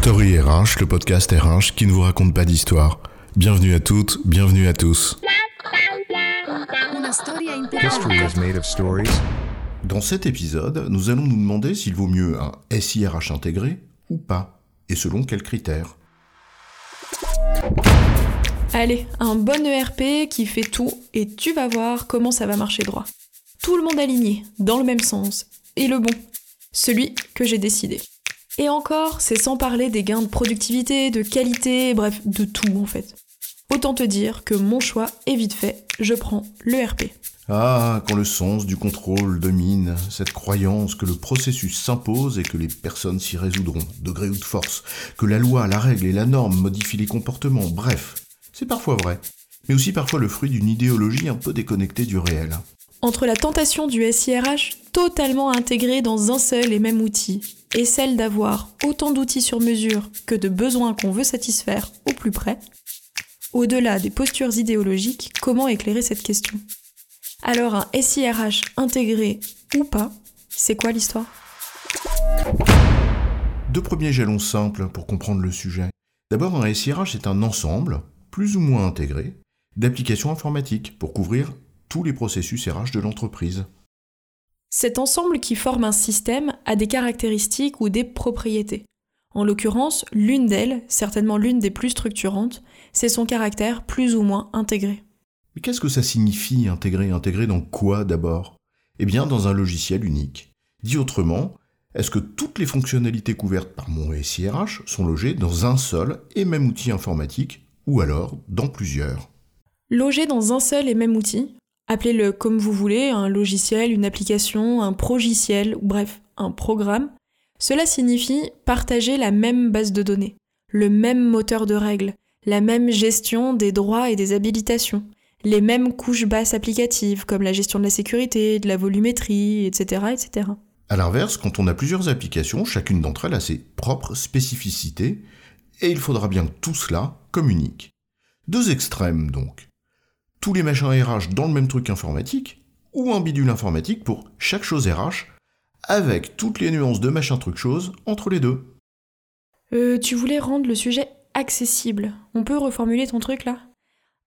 Story RH, le podcast RH qui ne vous raconte pas d'histoire. Bienvenue à toutes, bienvenue à tous. History is made of stories. Dans cet épisode, nous allons nous demander s'il vaut mieux un SIRH intégré ou pas, et selon quels critères. Allez, un bon ERP qui fait tout et tu vas voir comment ça va marcher droit. Tout le monde aligné, dans le même sens, et le bon, celui que j'ai décidé. Et encore, c'est sans parler des gains de productivité, de qualité, bref, de tout en fait. Autant te dire que mon choix est vite fait, je prends l'ERP. Ah, quand le sens du contrôle domine, cette croyance que le processus s'impose et que les personnes s'y résoudront, de gré ou de force, que la loi, la règle et la norme modifient les comportements, bref, c'est parfois vrai, mais aussi parfois le fruit d'une idéologie un peu déconnectée du réel. Entre la tentation du SIRH totalement intégré dans un seul et même outil, et celle d'avoir autant d'outils sur mesure que de besoins qu'on veut satisfaire au plus près, au-delà des postures idéologiques, comment éclairer cette question? Alors un SIRH intégré ou pas, c'est quoi l'histoire? Deux premiers jalons simples pour comprendre le sujet. D'abord, un SIRH est un ensemble, plus ou moins intégré, d'applications informatiques pour couvrir tous les processus RH de l'entreprise. Cet ensemble qui forme un système a des caractéristiques ou des propriétés. En l'occurrence, l'une d'elles, certainement l'une des plus structurantes, c'est son caractère plus ou moins intégré. Mais qu'est-ce que ça signifie intégrer Intégrer dans quoi d'abord? Eh bien dans un logiciel unique. Dit autrement, est-ce que toutes les fonctionnalités couvertes par mon SIRH sont logées dans un seul et même outil informatique, ou alors dans plusieurs? Logé dans un seul et même outil, Appelez-le comme vous voulez, un logiciel, une application, un progiciel, ou bref, un programme. Cela signifie partager la même base de données, le même moteur de règles, la même gestion des droits et des habilitations, les mêmes couches basses applicatives comme la gestion de la sécurité, de la volumétrie, etc. etc. A l'inverse, quand on a plusieurs applications, chacune d'entre elles a ses propres spécificités, et il faudra bien tout cela comme unique. Deux extrêmes donc tous les machins RH dans le même truc informatique, ou un bidule informatique pour chaque chose RH, avec toutes les nuances de machin truc chose entre les deux. Euh, tu voulais rendre le sujet accessible. On peut reformuler ton truc là?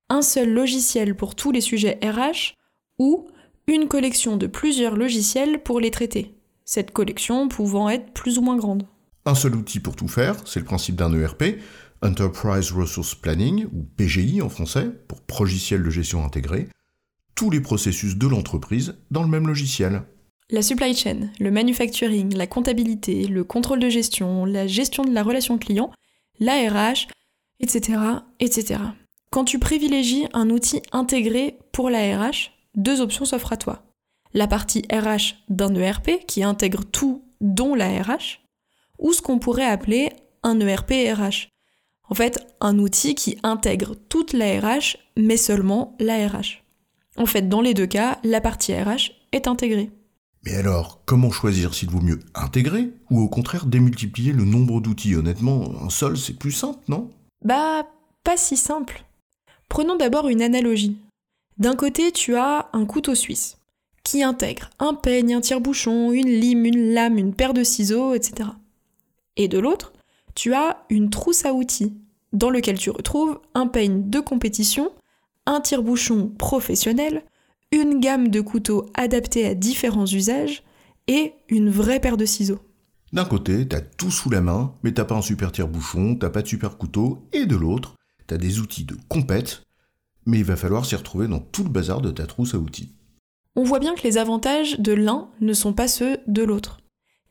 Un seul logiciel pour tous les sujets RH ou une collection de plusieurs logiciels pour les traiter. Cette collection pouvant être plus ou moins grande? Un seul outil pour tout faire, c'est le principe d'un ERP, Enterprise Resource Planning, ou PGI en français, pour progiciel de gestion intégré, tous les processus de l'entreprise dans le même logiciel. La supply chain, le manufacturing, la comptabilité, le contrôle de gestion, la gestion de la relation client, l'ARH, etc., etc. Quand tu privilégies un outil intégré pour l'ARH, deux options s'offrent à toi. La partie RH d'un ERP qui intègre tout dont l'ARH, ou ce qu'on pourrait appeler un ERP RH, en fait, un outil qui intègre toute l'ARH, mais seulement l'ARH. En fait, dans les deux cas, la partie RH est intégrée. Mais alors, comment choisir s'il vaut mieux intégrer ou au contraire démultiplier le nombre d'outils? Honnêtement, un seul, c'est plus simple, non? Bah, pas si simple. Prenons d'abord une analogie. D'un côté, tu as un couteau suisse qui intègre un peigne, un tire-bouchon, une lime, une lame, une paire de ciseaux, etc. Et de l'autre, tu as une trousse à outils dans lequel tu retrouves un peigne de compétition, un tire-bouchon professionnel, une gamme de couteaux adaptés à différents usages et une vraie paire de ciseaux. D'un côté, t'as tout sous la main, mais t'as pas un super tire-bouchon, t'as pas de super couteau, et de l'autre, t'as des outils de compète, mais il va falloir s'y retrouver dans tout le bazar de ta trousse à outils. On voit bien que les avantages de l'un ne sont pas ceux de l'autre.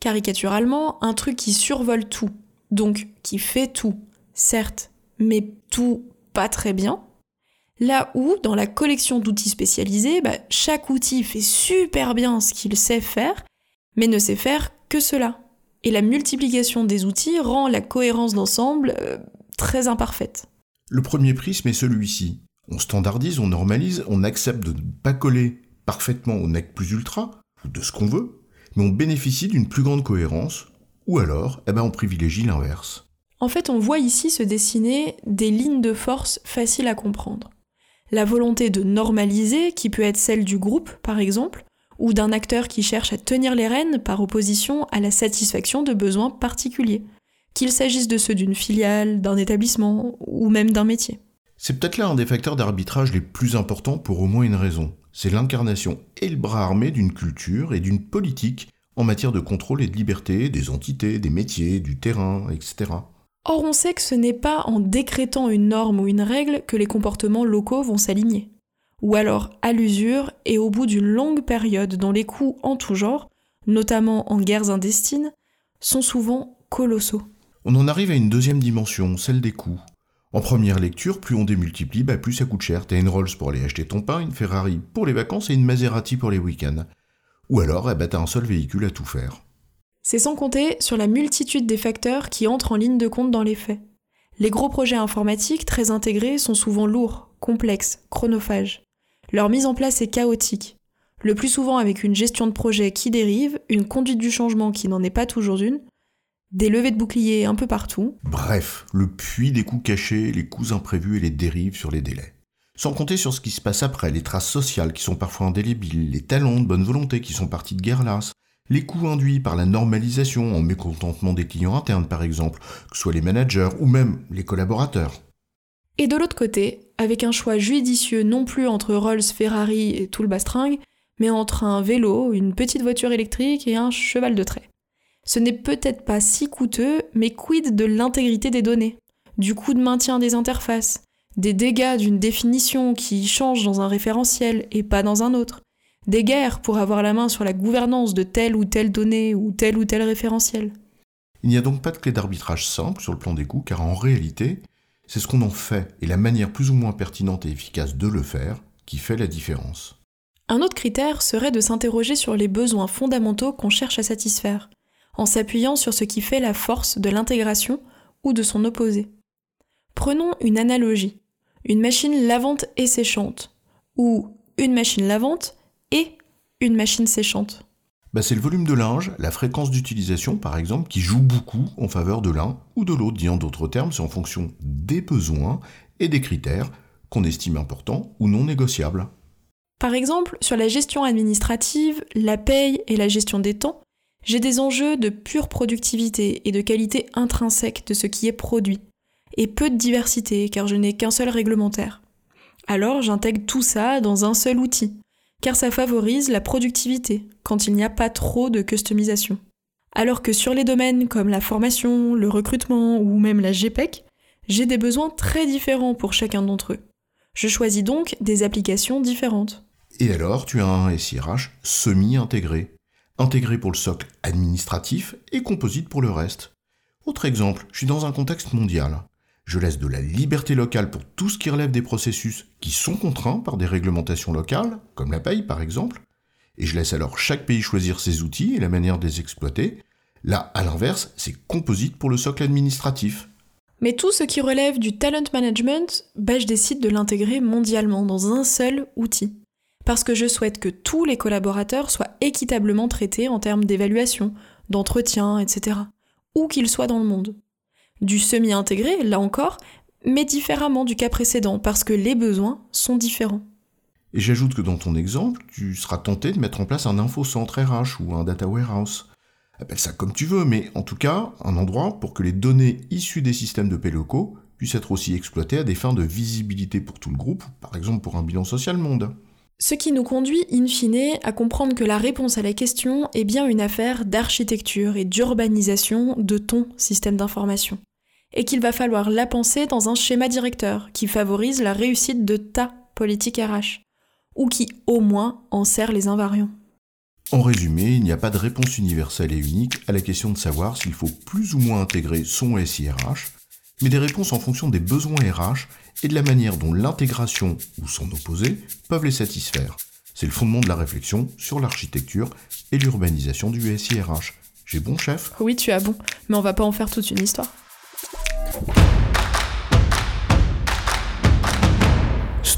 Caricaturalement, un truc qui survole tout, donc qui fait tout, certes, mais tout pas très bien. Là où, dans la collection d'outils spécialisés, bah, chaque outil fait super bien ce qu'il sait faire, mais ne sait faire que cela. Et la multiplication des outils rend la cohérence d'ensemble euh, très imparfaite. Le premier prisme est celui-ci. On standardise, on normalise, on accepte de ne pas coller parfaitement au nec plus ultra, ou de ce qu'on veut, mais on bénéficie d'une plus grande cohérence, ou alors, eh ben, on privilégie l'inverse. En fait, on voit ici se dessiner des lignes de force faciles à comprendre. La volonté de normaliser, qui peut être celle du groupe, par exemple, ou d'un acteur qui cherche à tenir les rênes par opposition à la satisfaction de besoins particuliers, qu'il s'agisse de ceux d'une filiale, d'un établissement ou même d'un métier. C'est peut-être là un des facteurs d'arbitrage les plus importants pour au moins une raison. C'est l'incarnation et le bras armé d'une culture et d'une politique en matière de contrôle et de liberté des entités, des métiers, du terrain, etc. Or, on sait que ce n'est pas en décrétant une norme ou une règle que les comportements locaux vont s'aligner. Ou alors à l'usure et au bout d'une longue période dont les coûts en tout genre, notamment en guerres indestines, sont souvent colossaux. On en arrive à une deuxième dimension, celle des coûts. En première lecture, plus on démultiplie, bah plus ça coûte cher. T'as une Rolls pour aller acheter ton pain, une Ferrari pour les vacances et une Maserati pour les week-ends. Ou alors, eh t'as un seul véhicule à tout faire. C'est sans compter sur la multitude des facteurs qui entrent en ligne de compte dans les faits. Les gros projets informatiques très intégrés sont souvent lourds, complexes, chronophages. Leur mise en place est chaotique, le plus souvent avec une gestion de projet qui dérive, une conduite du changement qui n'en est pas toujours une, des levées de boucliers un peu partout. Bref, le puits des coûts cachés, les coûts imprévus et les dérives sur les délais. Sans compter sur ce qui se passe après, les traces sociales qui sont parfois indélébiles, les talents de bonne volonté qui sont partis de guerre lasse, les coûts induits par la normalisation en mécontentement des clients internes par exemple, que ce soit les managers ou même les collaborateurs. Et de l'autre côté, avec un choix judicieux non plus entre Rolls, Ferrari et tout le bastringue, mais entre un vélo, une petite voiture électrique et un cheval de trait. Ce n'est peut-être pas si coûteux, mais quid de l'intégrité des données, du coût de maintien des interfaces, des dégâts d'une définition qui change dans un référentiel et pas dans un autre, des guerres pour avoir la main sur la gouvernance de telle ou telle donnée ou tel ou tel référentiel. Il n'y a donc pas de clé d'arbitrage simple sur le plan des coûts, car en réalité, c'est ce qu'on en fait et la manière plus ou moins pertinente et efficace de le faire qui fait la différence. Un autre critère serait de s'interroger sur les besoins fondamentaux qu'on cherche à satisfaire, en s'appuyant sur ce qui fait la force de l'intégration ou de son opposé. Prenons une analogie. Une machine lavante et séchante, ou une machine lavante et une machine séchante. Bah c'est le volume de linge, la fréquence d'utilisation par exemple, qui joue beaucoup en faveur de l'un ou de l'autre. Dit en d'autres termes, c'est en fonction des besoins et des critères qu'on estime importants ou non négociables. Par exemple, sur la gestion administrative, la paye et la gestion des temps, j'ai des enjeux de pure productivité et de qualité intrinsèque de ce qui est produit, et peu de diversité car je n'ai qu'un seul réglementaire. Alors j'intègre tout ça dans un seul outil, car ça favorise la productivité quand il n'y a pas trop de customisation. Alors que sur les domaines comme la formation, le recrutement ou même la GPEC, j'ai des besoins très différents pour chacun d'entre eux. Je choisis donc des applications différentes. Et alors, tu as un SIRH semi-intégré, intégré pour le socle administratif et composite pour le reste. Autre exemple, je suis dans un contexte mondial. Je laisse de la liberté locale pour tout ce qui relève des processus qui sont contraints par des réglementations locales, comme la paye par exemple, et je laisse alors chaque pays choisir ses outils et la manière de les exploiter. Là, à l'inverse, c'est composite pour le socle administratif. Mais tout ce qui relève du talent management, je décide de l'intégrer mondialement dans un seul outil parce que je souhaite que tous les collaborateurs soient équitablement traités en termes d'évaluation, d'entretien, etc., où qu'ils soient dans le monde. Du semi-intégré, là encore, mais différemment du cas précédent, parce que les besoins sont différents. Et j'ajoute que dans ton exemple, tu seras tenté de mettre en place un infocentre RH ou un data warehouse. Appelle ça comme tu veux, mais en tout cas, un endroit pour que les données issues des systèmes de paix locaux puissent être aussi exploitées à des fins de visibilité pour tout le groupe, par exemple pour un bilan social monde. Ce qui nous conduit, in fine, à comprendre que la réponse à la question est bien une affaire d'architecture et d'urbanisation de ton système d'information, et qu'il va falloir la penser dans un schéma directeur qui favorise la réussite de ta politique RH, ou qui au moins en sert les invariants. En résumé, il n'y a pas de réponse universelle et unique à la question de savoir s'il faut plus ou moins intégrer son SIRH, mais des réponses en fonction des besoins RH et de la manière dont l'intégration ou son opposé peuvent les satisfaire. C'est le fondement de la réflexion sur l'architecture et l'urbanisation du SIRH. J'ai bon chef? Oui, tu as bon, mais on va pas en faire toute une histoire.